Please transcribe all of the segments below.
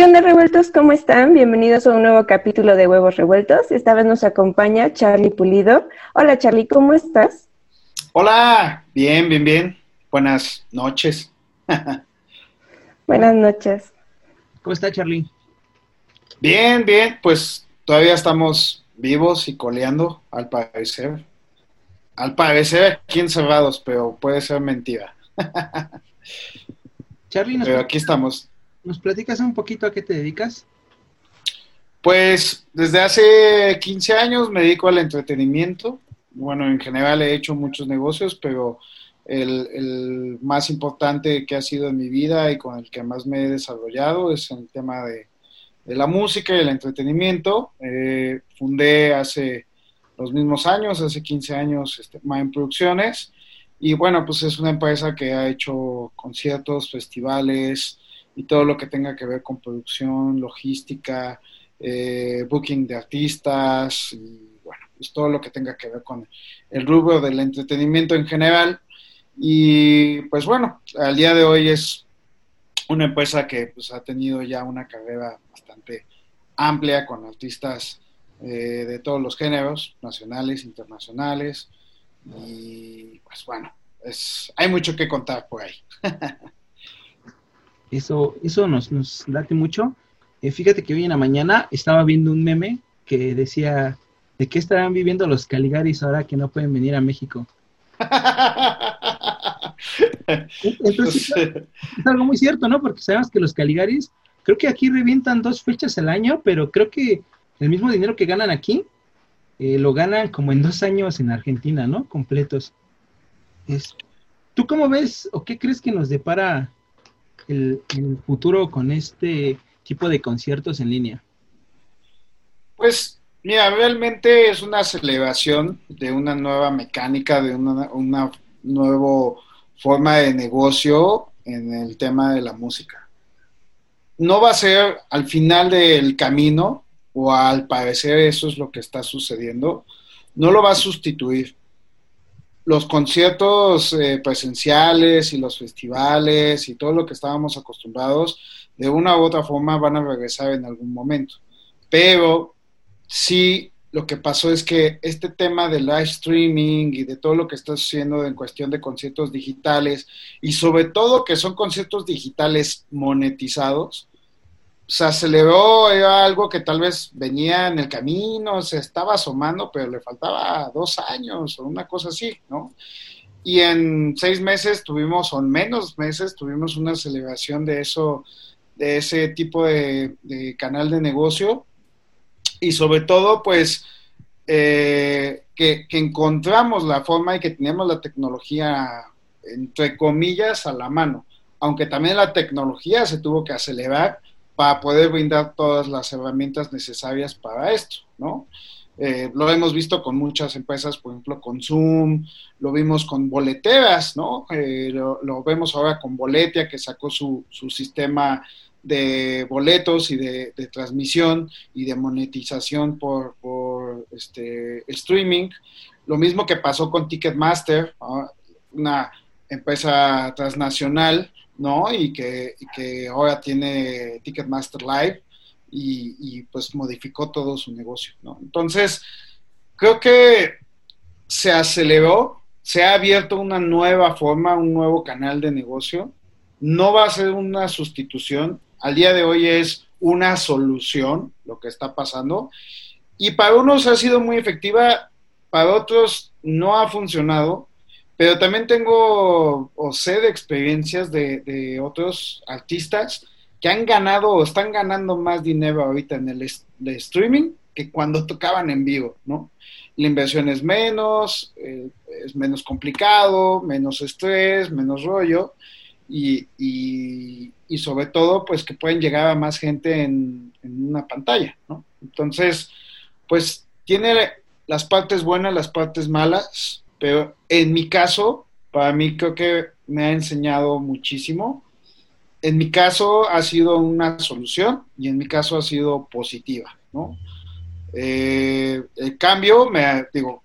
¿Qué onda revueltos? ¿Cómo están? Bienvenidos a un nuevo capítulo de Huevos Revueltos. Esta vez nos acompaña Charlie Pulido. Hola Charlie, ¿cómo estás? Hola, bien, bien, bien. Buenas noches. Buenas noches. ¿Cómo está Charlie? Bien, bien, pues todavía estamos vivos y coleando, al parecer. Al parecer aquí encerrados, pero puede ser mentira. Charlie, nos, pero aquí estamos. ¿Nos platicas un poquito a qué te dedicas? Pues desde hace 15 años me dedico al entretenimiento. Bueno, en general he hecho muchos negocios, pero el, más importante que ha sido en mi vida y con el que más me he desarrollado es el tema de, de la música y el entretenimiento. Eh, fundé hace los mismos años, hace 15 años, este, Mind Producciones. Y bueno, pues es una empresa que ha hecho conciertos, festivales y todo lo que tenga que ver con producción, logística, eh, booking de artistas y bueno, pues todo lo que tenga que ver con el rubro del entretenimiento en general. Y pues bueno, al día de hoy es una empresa que pues, ha tenido ya una carrera bastante amplia con artistas eh, de todos los géneros, nacionales, internacionales. Y pues bueno, es, hay mucho que contar por ahí. eso eso nos, nos late mucho. Eh, fíjate que hoy en la mañana estaba viendo un meme que decía, ¿de qué estarán viviendo los Caligaris ahora que no pueden venir a México? Entonces, es algo muy cierto, ¿no? Porque sabemos que los Caligaris, creo que aquí revientan dos fechas al año, pero creo que el mismo dinero que ganan aquí, eh, lo ganan como en dos años en Argentina, ¿no? Completos. Es, ¿Tú cómo ves o qué crees que nos depara el, el futuro con este tipo de conciertos en línea? Pues Mira, realmente es una celebración de una nueva mecánica, de una, una nueva forma de negocio en el tema de la música. No va a ser al final del camino, o al parecer eso es lo que está sucediendo, no lo va a sustituir. Los conciertos eh, presenciales y los festivales y todo lo que estábamos acostumbrados, de una u otra forma van a regresar en algún momento. Pero sí lo que pasó es que este tema del live streaming y de todo lo que está sucediendo en cuestión de conciertos digitales y sobre todo que son conciertos digitales monetizados, se aceleró, era algo que tal vez venía en el camino, se estaba asomando, pero le faltaba dos años o una cosa así, ¿no? Y en seis meses tuvimos, o en menos meses, tuvimos una aceleración de eso, de ese tipo de, de canal de negocio y sobre todo, pues, eh, que, que, encontramos la forma y que tenemos la tecnología, entre comillas, a la mano, aunque también la tecnología se tuvo que acelerar para poder brindar todas las herramientas necesarias para esto, ¿no? Eh, lo hemos visto con muchas empresas, por ejemplo, con Zoom, lo vimos con boleteras, ¿no? Eh, lo, vemos ahora con Boletia, que sacó su, su sistema de boletos y de, transmisión y de monetización por, por este, streaming. Lo mismo que pasó con Ticketmaster, una empresa transnacional, ¿no? Y que, y que ahora tiene Ticketmaster Live y, y, pues modificó todo su negocio, ¿no? Entonces, creo que se aceleró, se ha abierto una nueva forma, un nuevo canal de negocio. No va a ser una sustitución, al día de hoy es una solución lo que está pasando. Y para unos ha sido muy efectiva para otros no ha funcionado, pero también tengo o sé de experiencias de, otros artistas que han ganado o están ganando más dinero ahorita en el streaming que cuando tocaban en vivo, ¿no? La inversión es menos, eh, es menos complicado, menos estrés, menos rollo y, y, sobre todo pues que pueden llegar a más gente en, en una pantalla, ¿no? Entonces, pues tiene las partes buenas, las partes malas, pero en mi caso, para mí creo que me ha enseñado muchísimo. En mi caso ha sido una solución y en mi caso ha sido positiva, ¿no? Eh, el cambio, me, digo,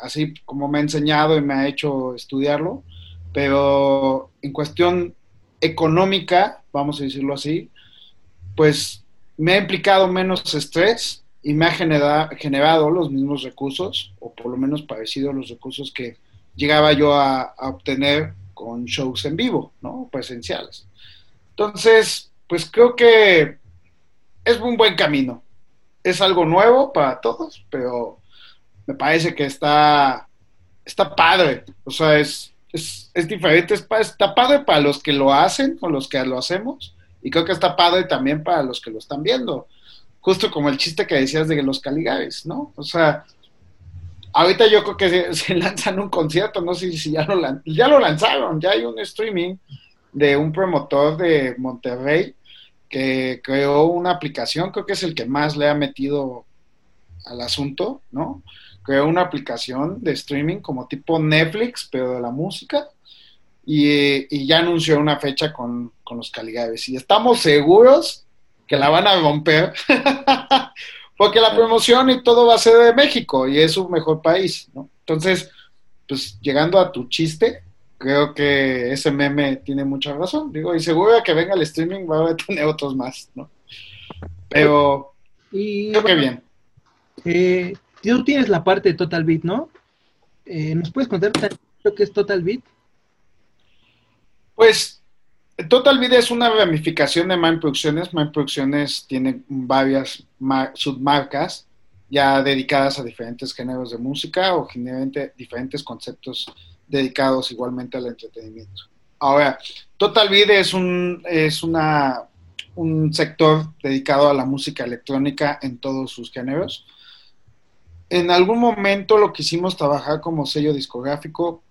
así como me ha enseñado y me ha hecho estudiarlo, pero en cuestión económica, vamos a decirlo así, pues me ha implicado menos estrés, y me ha generado los mismos recursos, o por lo menos parecido a los recursos que llegaba yo a, obtener con shows en vivo, ¿no? Presenciales. Entonces, pues creo que es un buen camino. Es algo nuevo para todos, pero me parece que está, está padre. O sea, es, es, es diferente. está padre para los que lo hacen o los que lo hacemos. Y creo que está padre también para los que lo están viendo justo como el chiste que decías de los Caligares, ¿no? O sea, ahorita yo creo que se, lanzan un concierto, no sé si ya lo, ya lo lanzaron, ya hay un streaming de un promotor de Monterrey que creó una aplicación, creo que es el que más le ha metido al asunto, ¿no? Creó una aplicación de streaming como tipo Netflix, pero de la música, y, ya anunció una fecha con, con los Caligares. Y estamos seguros que la van a romper, porque la promoción y todo va a ser de México y es un mejor país, ¿no? Entonces, pues llegando a tu chiste, creo que ese meme tiene mucha razón, digo, y seguro que venga el streaming va a tener otros más, ¿no? Pero creo que bien. Eh, tú tienes la parte de Total Beat, ¿no? Eh, ¿Nos puedes contar lo que es Total Beat? Pues Total Vida es una ramificación de Mind Producciones. Mind Producciones tiene varias submarcas ya dedicadas a diferentes géneros de música o generalmente diferentes conceptos dedicados igualmente al entretenimiento. Ahora, Total Vida es un, es una, un sector dedicado a la música electrónica en todos sus géneros. En algún momento lo quisimos trabajar como sello discográfico,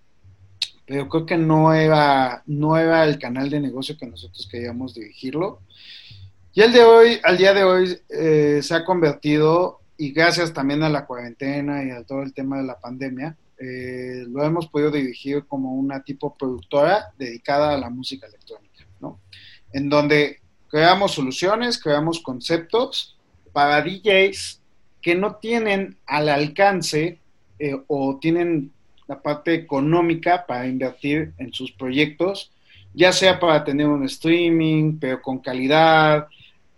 pero creo que no era, no era el canal de negocio que nosotros queríamos dirigirlo. Y el de hoy, al día de hoy, eh, se ha convertido, y gracias también a la cuarentena y a todo el tema de la pandemia, eh, lo hemos podido dirigir como una tipo productora dedicada a la música electrónica, ¿no? En donde creamos soluciones, creamos conceptos para DJs que no tienen al alcance eh, o tienen la parte económica para invertir en sus proyectos, ya sea para tener un streaming, pero con calidad,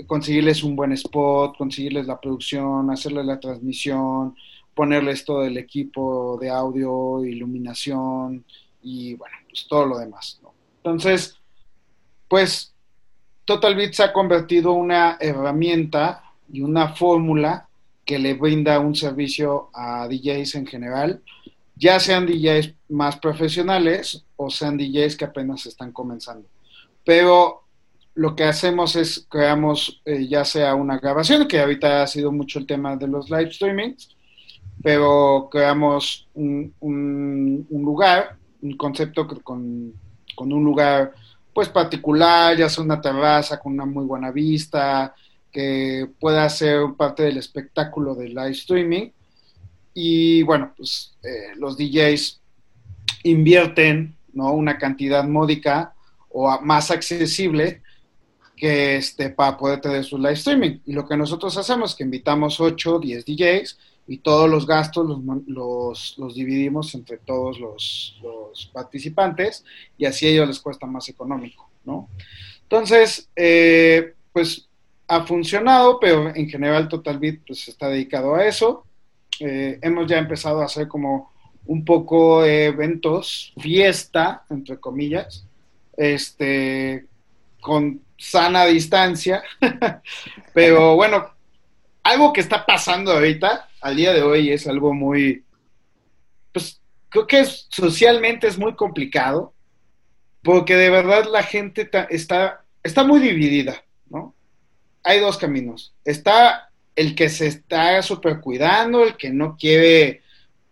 conseguirles un buen spot, conseguirles la producción, hacerles la transmisión, ponerles todo el equipo de audio, iluminación y bueno, pues todo lo demás. Entonces, pues Total se ha convertido una herramienta y una fórmula que le brinda un servicio a DJs en general ya sean DJs más profesionales o sean DJs que apenas están comenzando. Pero lo que hacemos es creamos eh, ya sea una grabación, que ahorita ha sido mucho el tema de los live streamings, pero creamos un, lugar, un concepto con, con, un lugar pues particular, ya sea una terraza con una muy buena vista, que pueda ser parte del espectáculo del live streaming y bueno, pues eh, los DJs invierten ¿no? una cantidad módica o más accesible que este, para poder tener su live streaming. Y lo que nosotros hacemos es que invitamos 8, 10 DJs y todos los gastos los, los, dividimos entre todos los, participantes y así a ellos les cuesta más económico, ¿no? Entonces, eh, pues ha funcionado, pero en general Total Beat pues está dedicado a eso. Eh, hemos ya empezado a hacer como un poco eventos, fiesta, entre comillas, este, con sana distancia, pero bueno, algo que está pasando ahorita, al día de hoy, es algo muy, pues creo que socialmente es muy complicado, porque de verdad la gente está, está muy dividida, ¿no? Hay dos caminos. Está el que se está super cuidando, el que no quiere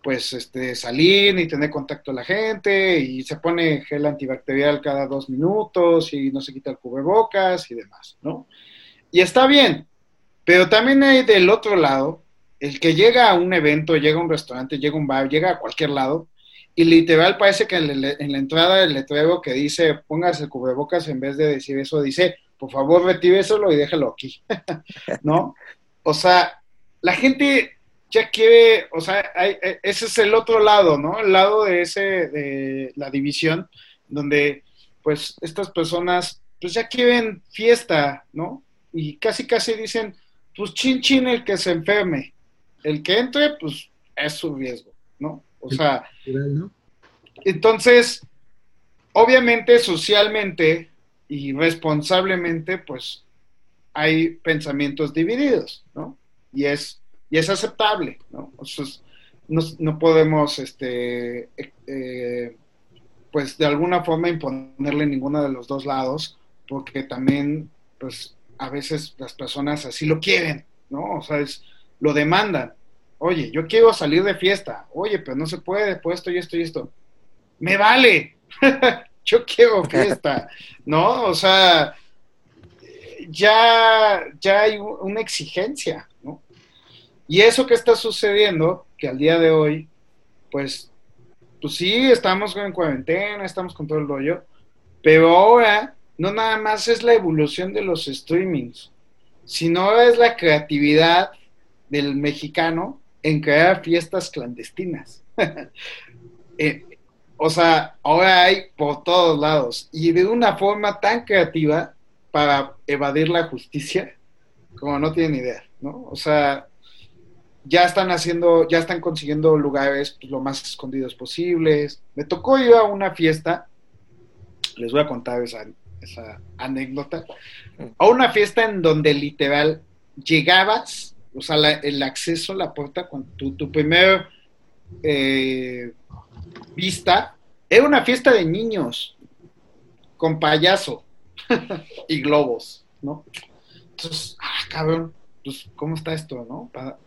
pues este, salir ni tener contacto con la gente y se pone gel antibacterial cada dos minutos y no se quita el cubrebocas y demás, ¿no? Y está bien, pero también hay del otro lado el que llega a un evento, llega a un restaurante, llega a un bar, llega a cualquier lado y literal parece que en, la entrada del letrero que dice póngase el cubrebocas en vez de decir eso dice por favor retíréselo y déjelo aquí, ¿no? O sea, la gente ya quiere, o sea, ese es el otro lado, ¿no? El lado de ese, de la división, donde pues estas personas pues ya quieren fiesta, ¿no? Y casi casi dicen, pues chin chin el que se enferme, el que entre, pues es su riesgo, ¿no? O sea, entonces, obviamente socialmente y responsablemente, pues hay pensamientos divididos, ¿no? Y es y es aceptable, ¿no? no, podemos, este, eh, pues de alguna forma imponerle ninguno de los dos lados, porque también, pues a veces las personas así lo quieren, ¿no? O sea, es, lo demandan. Oye, yo quiero salir de fiesta. Oye, pero no se puede, pues esto y esto y esto. Me vale. yo quiero fiesta, ¿no? O sea, ya, ya hay una exigencia, ¿no? Y eso que está sucediendo, que al día de hoy, pues, pues sí, estamos en cuarentena, estamos con todo el rollo, pero ahora no nada más es la evolución de los streamings, sino es la creatividad del mexicano en crear fiestas clandestinas. Eh, o sea, ahora hay por todos lados y de una forma tan creativa para evadir la justicia como no tienen idea, ¿no? O sea, ya están haciendo, ya están consiguiendo lugares pues, lo más escondidos posibles. Me tocó ir a una fiesta, les voy a contar esa, anécdota, a una fiesta en donde literal llegabas, o sea, el acceso a la puerta con tu, tu primer eh, vista, era una fiesta de niños, con payaso y globos, ¿no? Entonces, ah, cabrón, pues, ¿cómo está esto, no? ¿Para,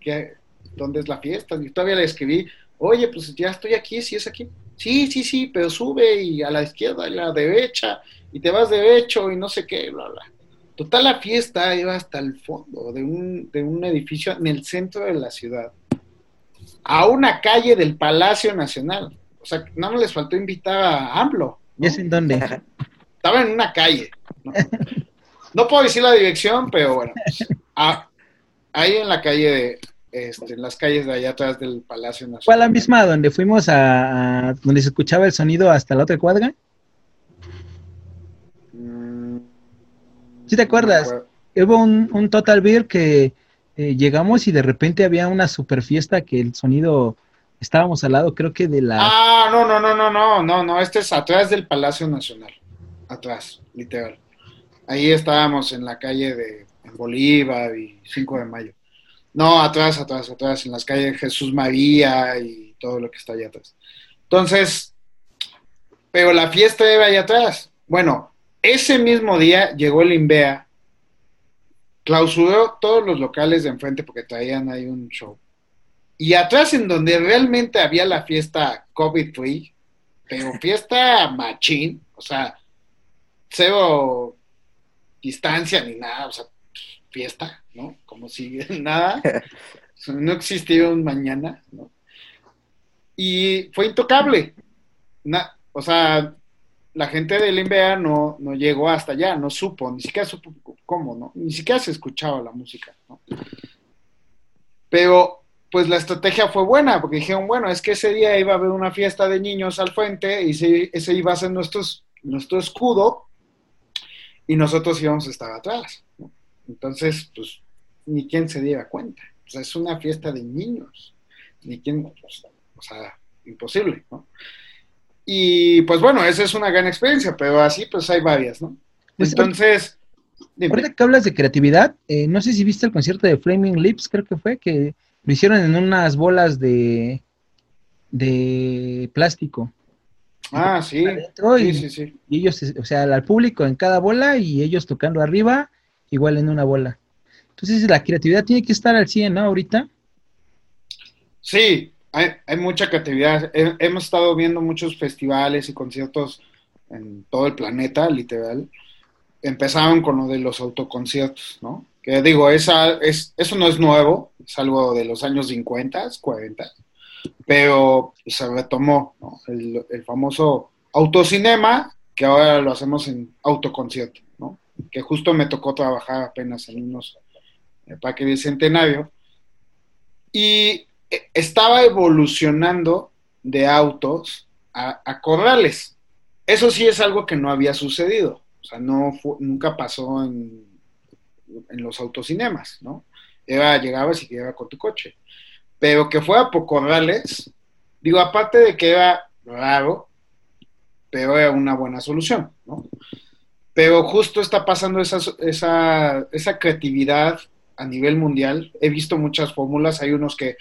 qué, ¿Dónde es la fiesta? Y todavía le escribí, oye, pues ya estoy aquí, si es aquí. Sí, sí, sí, pero sube y a la izquierda y a la derecha y te vas derecho y no sé qué, bla, bla. Total, la fiesta iba hasta el fondo de un, de un edificio en el centro de la ciudad, a una calle del Palacio Nacional. O sea, no les faltó invitar a AMLO. ¿Y es en dónde? Estaba en una calle. ¿no? no puedo decir la dirección, pero bueno. Ah, ahí en la calle de, este, en las calles de allá atrás del Palacio Nacional. ¿Fue la misma donde fuimos a, donde se escuchaba el sonido hasta la otra cuadra? Mm, ¿Sí te acuerdas? Hubo un, Total Beer que eh, llegamos y de repente había una super fiesta que el sonido estábamos al lado, creo que de la. Ah, no, no, no, no, no, no, no, este es atrás del Palacio Nacional, atrás, literal. Ahí estábamos en la calle de Bolívar y 5 de mayo. No, atrás, atrás, atrás, en las calles Jesús María y todo lo que está allá atrás. Entonces, pero la fiesta iba allá atrás. Bueno, ese mismo día llegó el INVEA, clausuró todos los locales de enfrente porque traían ahí un show. Y atrás, en donde realmente había la fiesta COVID-free, pero fiesta machín, o sea, cero distancia ni nada, o sea, fiesta, ¿no? Como si nada, no existiera un mañana, ¿no? Y fue intocable. o sea, la gente del INVEA no, no llegó hasta allá, no supo, ni siquiera supo cómo, ¿no? Ni siquiera se escuchaba la música, ¿no? Pero, pues la estrategia fue buena, porque dijeron, bueno, es que ese día iba a haber una fiesta de niños al frente y ese, iba a ser nuestro escudo y nosotros íbamos a estar atrás, ¿no? Entonces, pues, ni quien se diera cuenta. O sea, es una fiesta de niños. Ni quien, pues, o sea, imposible, ¿no? Y pues bueno, esa es una gran experiencia, pero así pues hay varias, ¿no? Pues, Entonces... Ahorita que hablas de creatividad, eh, no sé si viste el concierto de Flaming Lips, creo que fue, que lo hicieron en unas bolas de... de plástico. Ah, sí. y, sí, sí, Y ellos, o sea, al público en cada bola y ellos tocando arriba, igual en una bola. Entonces la creatividad tiene que estar al 100, ¿no? Ahorita. Sí, hay, hay mucha creatividad. hemos estado viendo muchos festivales y conciertos en todo el planeta, literal. Empezaron con lo de los autoconciertos, ¿no? Que digo, esa, es, eso no es nuevo, es algo de los años 50, 40 pero se retomó el, famoso autocinema, que ahora lo hacemos en autoconcierto, ¿no? que justo me tocó trabajar apenas en unos eh, parques de centenario, y eh, estaba evolucionando de autos a, corrales. Eso sí es algo que no había sucedido, o sea, no nunca pasó en, en los autocinemas, ¿no? Era, llegabas y llegaba con tu coche pero que fuera por corrales, digo, aparte de que era raro, pero era una buena solución, ¿no? Pero justo está pasando esa, esa, esa creatividad a nivel mundial. He visto muchas fórmulas, hay unos que,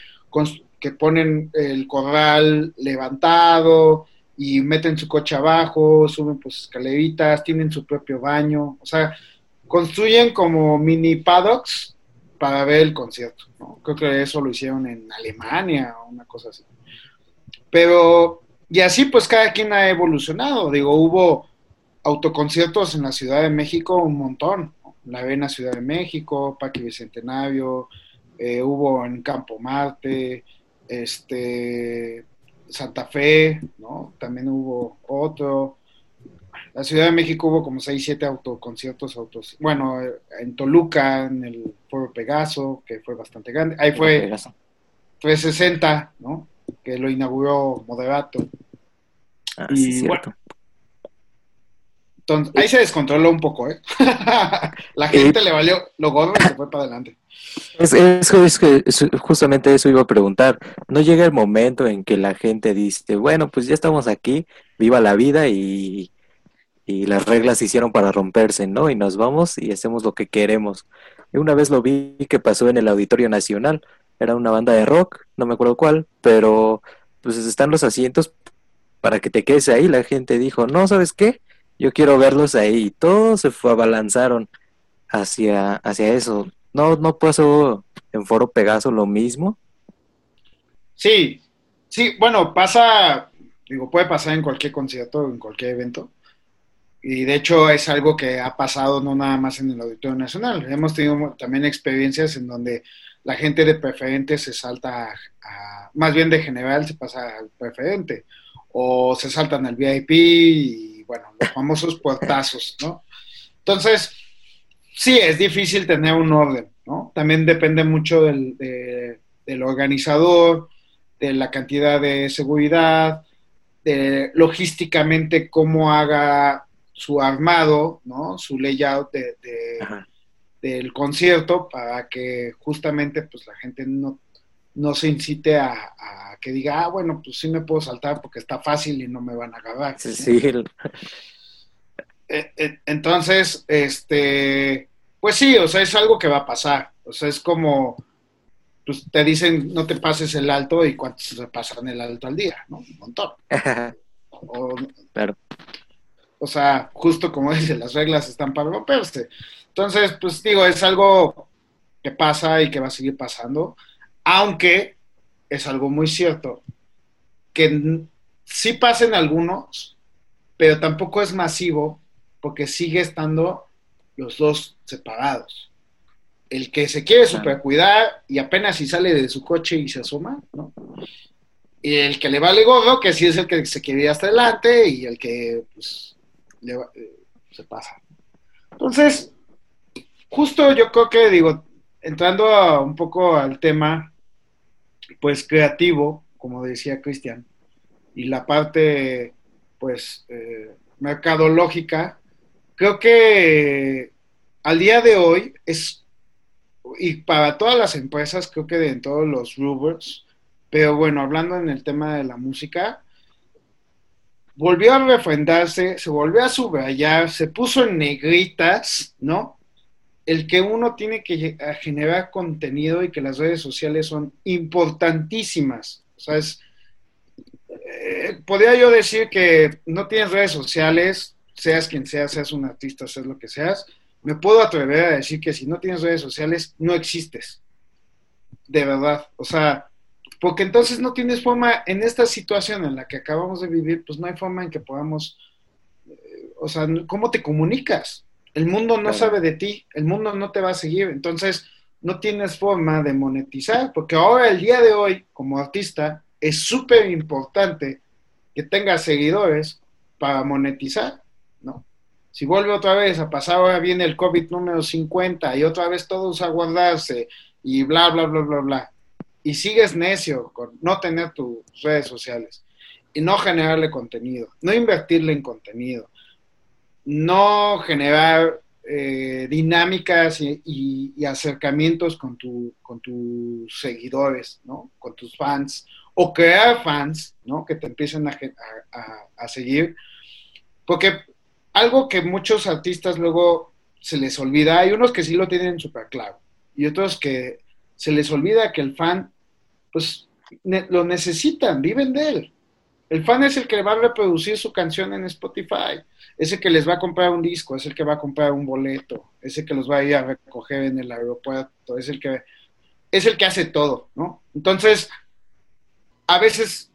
que ponen el corral levantado y meten su coche abajo, suben pues escaleritas, tienen su propio baño, o sea, construyen como mini paddocks para ver el concierto. ¿no? Creo que eso lo hicieron en Alemania o una cosa así. Pero, y así pues cada quien ha evolucionado. Digo, hubo autoconciertos en la Ciudad de México un montón. La Vena Ciudad de México, Parque Bicentenario, eh, hubo en Campo Marte, este, Santa Fe, ¿no? También hubo otro. La Ciudad de México hubo como 6, 7 autoconciertos, autos, bueno, en Toluca, en el Foro Pegaso, que fue bastante grande. Ahí fue 360, ¿no? Que lo inauguró Moderato. Ah, y, sí, cierto. entonces, ahí se descontroló un poco, ¿eh? La gente le valió lo gordo y se fue para adelante. Es, es, es, justamente eso iba a preguntar. ¿No llega el momento en que la gente dice, bueno, pues ya estamos aquí, viva la vida y y las reglas se hicieron para romperse, ¿no? Y nos vamos y hacemos lo que queremos. Y una vez lo vi que pasó en el Auditorio Nacional, era una banda de rock, no me acuerdo cuál, pero pues están los asientos para que te quedes ahí. La gente dijo, no, ¿sabes qué? Yo quiero verlos ahí. Y todos se fue, abalanzaron hacia, hacia eso. ¿No, ¿No pasó en Foro Pegaso lo mismo? Sí, sí, bueno, pasa, digo, puede pasar en cualquier concierto, en cualquier evento. Y de hecho es algo que ha pasado no nada más en el Auditorio Nacional. Hemos tenido también experiencias en donde la gente de preferente se salta a, más bien de general se pasa al preferente, o se saltan al VIP y bueno, los famosos puertazos, ¿no? Entonces, sí, es difícil tener un orden, ¿no? También depende mucho del, del organizador, de la cantidad de seguridad, de logísticamente cómo haga su armado, ¿no? Su layout de, del concierto para que justamente pues la gente no, no se incite a, que diga, ah, bueno, pues sí me puedo saltar porque está fácil y no me van a agarrar. Sí, eh, eh, entonces, este, pues sí, o sea, es algo que va a pasar. O sea, es como, pues te dicen, no te pases el alto y cuántos se pasan el alto al día, ¿no? Un montón. claro. O sea, justo como dice, las reglas están para romperse. Entonces, pues digo, es algo que pasa y que va a seguir pasando, aunque es algo muy cierto, que sí pasen algunos, pero tampoco es masivo porque sigue estando los dos separados. El que se quiere super cuidar y apenas si sale de su coche y se asoma, ¿no? Y el que le vale gorro, que sí es el que se quiere ir hasta adelante y el que pues, eh, se pasa. Entonces, justo yo creo que, digo, entrando un poco al tema, pues creativo, como decía Cristian, y la parte, pues, eh, mercadológica, creo que al día de hoy es, y para todas las empresas, creo que de todos los rubers, pero bueno, hablando en el tema de la música, volvió a refrendarse, se volvió a subrayar, se puso en negritas, ¿no? El que uno tiene que generar contenido y que las redes sociales son importantísimas. O sea, es eh, podría yo decir que no tienes redes sociales, seas quien seas, seas un artista, seas lo que seas, me puedo atrever a decir que si no tienes redes sociales, no existes. De verdad. O sea, porque entonces no tienes forma, en esta situación en la que acabamos de vivir, pues no hay forma en que podamos, eh, o sea, ¿cómo te comunicas? El mundo no sabe de ti, el mundo no te va a seguir, entonces no tienes forma de monetizar, porque ahora, el día de hoy, como artista, es súper importante que tengas seguidores para monetizar, ¿no? Si vuelve otra vez a pasar, ahora viene el COVID número 50 y otra vez todos a guardarse y bla, bla, bla, bla, bla y sigues necio con no tener tus redes sociales y no generarle contenido, no invertirle en contenido, no generar eh, dinámicas y, acercamientos con, tu, con tus seguidores, ¿no? Con tus fans, o crear fans, ¿no? Que te empiecen a, a seguir. Porque algo que muchos artistas luego se les olvida, hay unos que sí lo tienen súper claro, y otros que se les olvida que el fan pues lo necesitan, viven de él. El fan es el que va a reproducir su canción en Spotify, es el que les va a comprar un disco, es el que va a comprar un boleto, es el que los va a ir a recoger en el aeropuerto, es el que es el que hace todo, ¿no? Entonces, a veces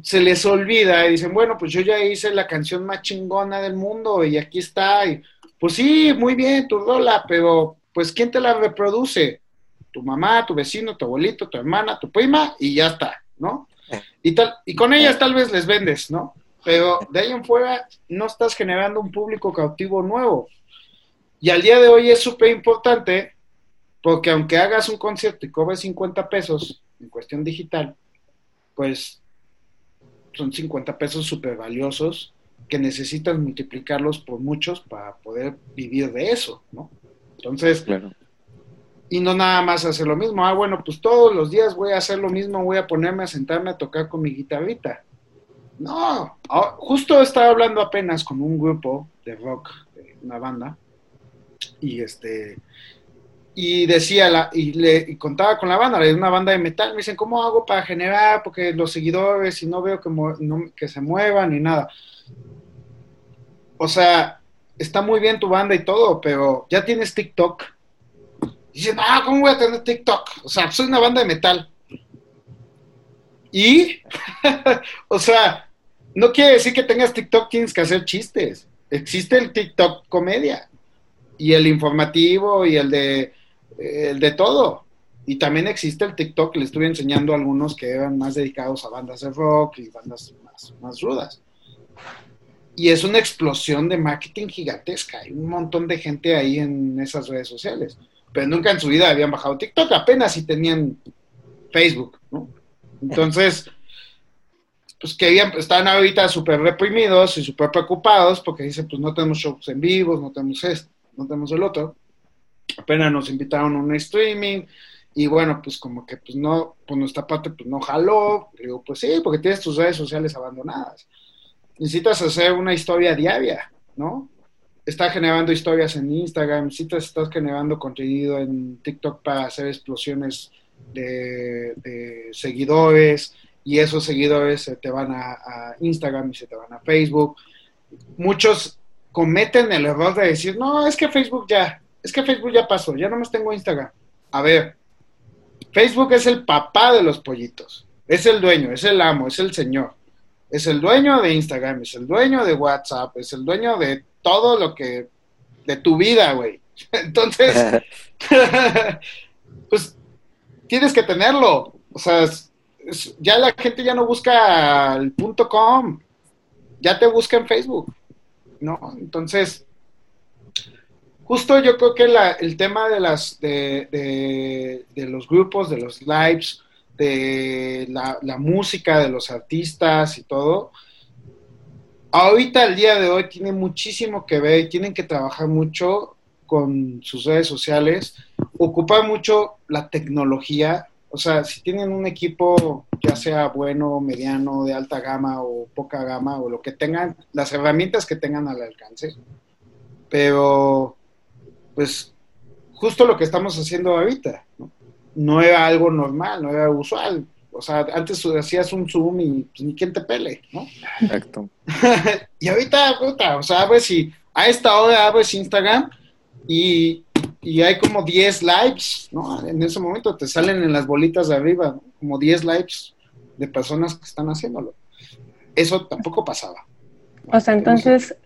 se les olvida y dicen, bueno, pues yo ya hice la canción más chingona del mundo y aquí está. Y, pues sí, muy bien, tu rola, pero pues ¿quién te la reproduce? Tu mamá, tu vecino, tu abuelito, tu hermana, tu prima, y ya está, ¿no? Y, tal, y con ellas tal vez les vendes, ¿no? Pero de ahí en fuera no estás generando un público cautivo nuevo. Y al día de hoy es súper importante porque aunque hagas un concierto y cobres 50 pesos en cuestión digital, pues son 50 pesos súper valiosos que necesitas multiplicarlos por muchos para poder vivir de eso, ¿no? Entonces, y no nada más hacer lo mismo. Ah, bueno, pues todos los días voy a hacer lo mismo, voy a ponerme a sentarme a tocar con mi guitarrita. No, ah, justo estaba hablando apenas con un grupo de rock, una banda, y este, y decía, la, y le contaba con la banda, de una banda de metal, me dicen, ¿cómo hago para generar? Porque los seguidores, y no veo que, que se muevan ni nada. O sea, está muy bien tu banda y todo, pero ya tienes TikTok y dicen, ah, ¿cómo voy a tener TikTok? O sea, soy una banda de metal. Y, o sea, no quiere decir que tengas TikTok, tienes que hacer chistes. Existe el TikTok comedia y el informativo y el de, el de todo. Y también existe el TikTok, le estuve enseñando a algunos que eran más dedicados a bandas de rock y bandas más, más rudas. Y es una explosión de marketing gigantesca. Hay un montón de gente ahí en esas redes sociales pero nunca en su vida habían bajado TikTok, apenas si tenían Facebook, ¿no? Entonces, pues que están ahorita súper reprimidos y súper preocupados porque dicen, pues no tenemos shows en vivo, no tenemos esto, no tenemos el otro. Apenas nos invitaron a un streaming y bueno, pues como que pues no, pues nuestra parte pues no jaló. Digo, pues sí, porque tienes tus redes sociales abandonadas. Necesitas hacer una historia diaria, ¿no? Está generando historias en Instagram, si te estás generando contenido en TikTok para hacer explosiones de, seguidores y esos seguidores se te van a, Instagram y se te van a Facebook. Muchos cometen el error de decir, no, es que Facebook ya, es que Facebook ya pasó, ya no más tengo Instagram. A ver, Facebook es el papá de los pollitos, es el dueño, es el amo, es el señor. Es el dueño de Instagram, es el dueño de WhatsApp, es el dueño de todo lo que de tu vida, güey. Entonces, pues tienes que tenerlo. O sea, ya la gente ya no busca el punto com, ya te busca en Facebook, ¿no? Entonces, justo yo creo que el tema de las de, de, los grupos, de los lives, de la, la música, de los artistas y todo, ahorita, el día de hoy, tiene muchísimo que ver y tienen que trabajar mucho con sus redes sociales, ocupar mucho la tecnología. O sea, si tienen un equipo, ya sea bueno, mediano, de alta gama o poca gama, o lo que tengan, las herramientas que tengan al alcance. Pero, pues, justo lo que estamos haciendo ahorita, ¿no? no era algo normal, no era usual. O sea, antes hacías un Zoom y pues, ni quien te pele, ¿no? Exacto. y ahorita, puta, o sea, abres y a esta hora abres Instagram y, y hay como 10 likes, ¿no? En ese momento te salen en las bolitas de arriba, ¿no? como 10 likes de personas que están haciéndolo. Eso tampoco pasaba. O sea, entonces,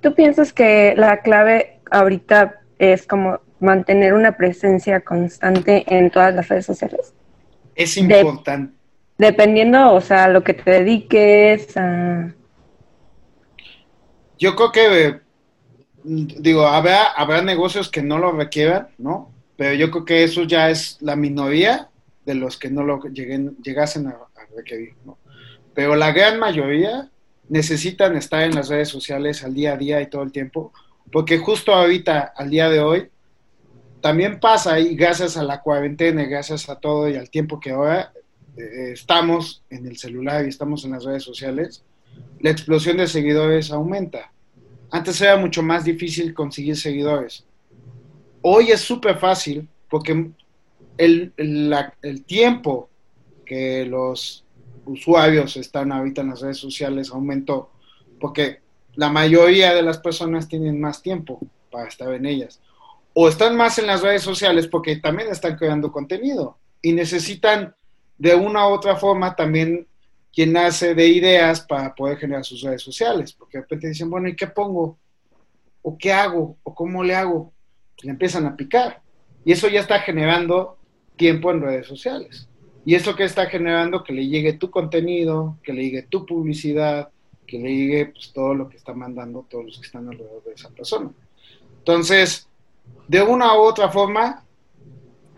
¿tú piensas que la clave ahorita es como mantener una presencia constante en todas las redes sociales? Es importante. dependiendo, o sea, lo que te dediques a... Yo creo que, digo, habrá, habrá negocios que no lo requieran, ¿no? Pero yo creo que eso ya es la minoría de los que no lo lleguen, llegasen a, a requerir, ¿no? Pero la gran mayoría necesitan estar en las redes sociales al día a día y todo el tiempo, porque justo ahorita, al día de hoy, también pasa y gracias a la cuarentena, gracias a todo y al tiempo que ahora eh, estamos en el celular y estamos en las redes sociales, la explosión de seguidores aumenta. Antes era mucho más difícil conseguir seguidores. Hoy es súper fácil porque el, el tiempo que los usuarios están ahorita en las redes sociales aumentó porque la mayoría de las personas tienen más tiempo para estar en ellas o están más en las redes sociales porque también están creando contenido y necesitan de una u otra forma también llenarse de ideas para poder generar sus redes sociales, porque de repente dicen, bueno, ¿y qué pongo? ¿O qué hago? ¿O cómo le hago? Pues le empiezan a picar. Y eso ya está generando tiempo en redes sociales. Y eso que está generando que le llegue tu contenido, que le llegue tu publicidad, que le llegue pues, todo lo que está mandando todos los que están alrededor de esa persona. Entonces, de una u otra forma,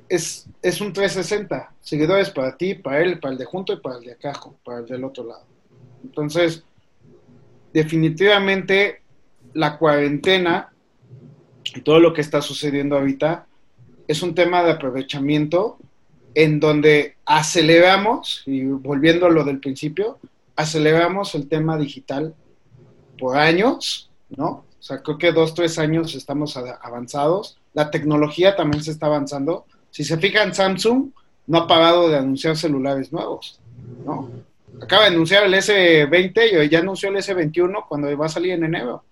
es, es un 360. Seguidores para ti, para él, para el de junto y para el de acá, para el del otro lado. Entonces, definitivamente la cuarentena y todo lo que está sucediendo ahorita es un tema de aprovechamiento en donde aceleramos, y volviendo a lo del principio, aceleramos el tema digital por años, ¿no? Sea, creo que dos, tres años estamos avanzados. La tecnología también se está avanzando. Si se fijan, Samsung no ha parado de anunciar celulares nuevos, ¿no? Acaba de anunciar el S20 y ya anunció el S21 cuando va a salir en enero.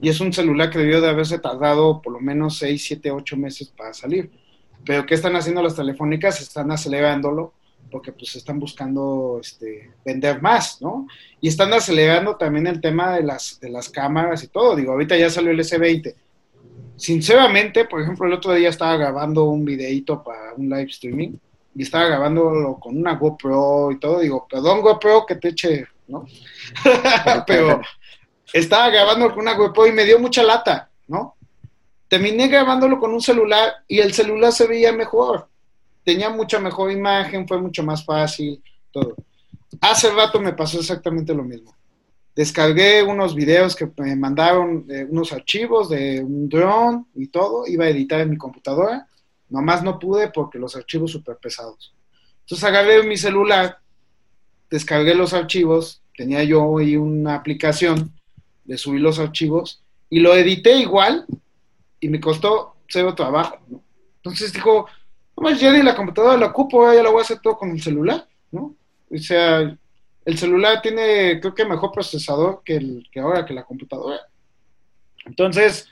Y es un celular que debió de haberse tardado por lo menos 6, 7, 8 meses para salir. Pero ¿qué están haciendo las telefónicas? Están acelerándolo porque pues están buscando este, vender más, ¿no? Y están acelerando también el tema de las, de las cámaras y todo. Digo, ahorita ya salió el S20. Sinceramente, por ejemplo, el otro día estaba grabando un videito para un live streaming y estaba grabándolo con una GoPro y todo. Digo, perdón GoPro que te eche, ¿no? Pero estaba grabando con una GoPro y me dio mucha lata, ¿no? Terminé grabándolo con un celular y el celular se veía mejor tenía mucha mejor imagen, fue mucho más fácil, todo. Hace rato me pasó exactamente lo mismo. Descargué unos videos que me mandaron, eh, unos archivos de un drone y todo, iba a editar en mi computadora, nomás no pude porque los archivos súper pesados. Entonces agarré mi celular, descargué los archivos, tenía yo ahí una aplicación de subir los archivos y lo edité igual y me costó cero trabajo. Entonces dijo, pues ya ni la computadora la ocupo, ya la voy a hacer todo con el celular, ¿no? O sea, el celular tiene, creo que mejor procesador que, el, que ahora que la computadora. Entonces,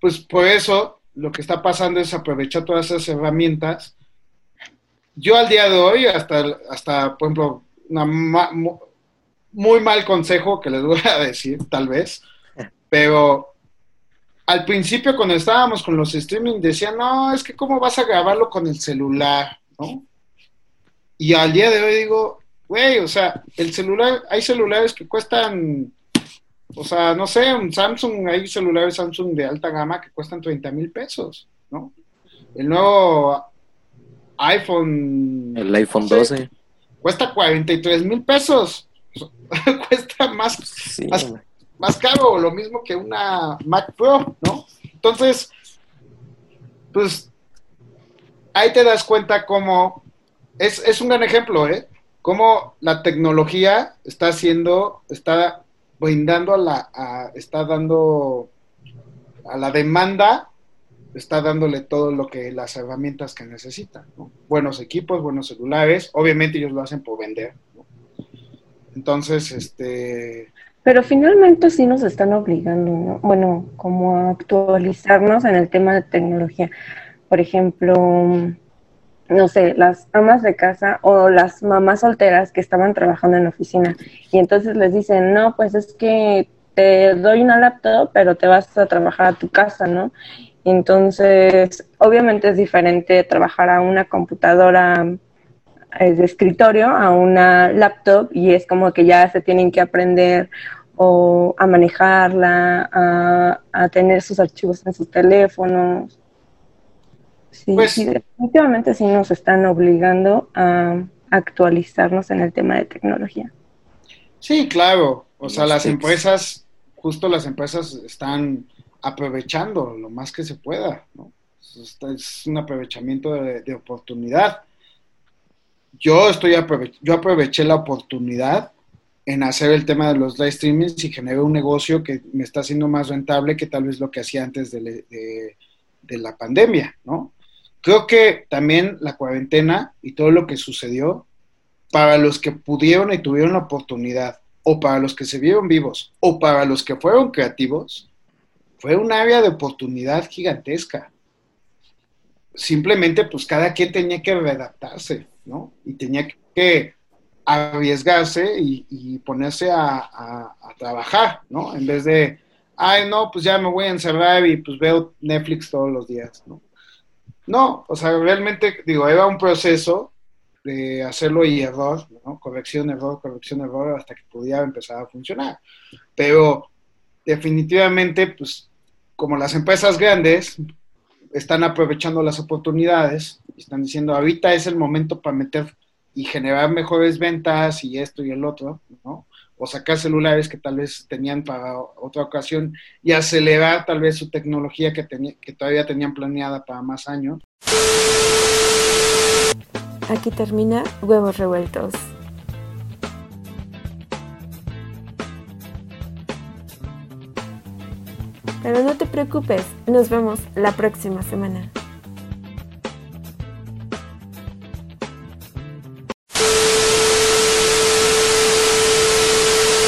pues por eso lo que está pasando es aprovechar todas esas herramientas. Yo al día de hoy, hasta, hasta por ejemplo, un muy mal consejo que les voy a decir, tal vez, pero al principio cuando estábamos con los streaming decían, no, es que cómo vas a grabarlo con el celular, ¿no? Y al día de hoy digo, güey, o sea, el celular, hay celulares que cuestan, o sea, no sé, un Samsung, hay celulares Samsung de alta gama que cuestan 30 mil pesos, ¿no? El nuevo iPhone. El iPhone 12. Cuesta 43 mil pesos. cuesta más, más, más caro, lo mismo que una Mac Pro, ¿no? Entonces, pues ahí te das cuenta cómo, es, es un gran ejemplo, ¿eh? Cómo la tecnología está haciendo, está brindando a la, está dando a la demanda está dándole todo lo que las herramientas que necesitan, Buenos equipos, buenos celulares, obviamente ellos lo hacen por vender, Entonces, este... Pero finalmente sí nos están obligando, bueno, como a actualizarnos en el tema de tecnología. Por ejemplo, no sé, las amas de casa o las mamás solteras que estaban trabajando en la oficina y entonces les dicen, no, pues es que te doy una laptop, pero te vas a trabajar a tu casa, ¿no? Entonces, obviamente es diferente trabajar a una computadora eh, de escritorio a una laptop y es como que ya se tienen que aprender o a manejarla, a, a tener sus archivos en sus teléfonos. Sí, pues, definitivamente sí nos están obligando a actualizarnos en el tema de tecnología. Sí, claro. O sea, las empresas, justo las empresas están aprovechando lo más que se pueda, ¿no? Es un aprovechamiento de, oportunidad. Yo estoy yo aproveché la oportunidad en hacer el tema de los live streamings y generé un negocio que me está haciendo más rentable que tal vez lo que hacía antes de, la pandemia, ¿no? Creo que también la cuarentena y todo lo que sucedió, para los que pudieron y tuvieron la oportunidad, o para los que se vieron vivos, o para los que fueron creativos, fue un área de oportunidad gigantesca. Simplemente, pues cada quien tenía que adaptarse, ¿no? Y tenía que arriesgarse y, ponerse a, trabajar, ¿no? En vez de, ay, no, pues ya me voy a encerrar y pues veo Netflix todos los días, ¿no? No, o sea, realmente, digo, era un proceso de hacerlo y error, ¿no? Corrección, error, corrección, error, hasta que pudiera empezar a funcionar. Pero definitivamente, pues, como las empresas grandes están aprovechando las oportunidades, están diciendo, ahorita es el momento para meter y generar mejores ventas y esto y el otro, ¿no? O sacar celulares que tal vez tenían para otra ocasión y acelerar tal vez su tecnología que, que todavía tenían planeada para más años. Aquí termina Huevos Revueltos. Pero no te preocupes, nos vemos la próxima semana.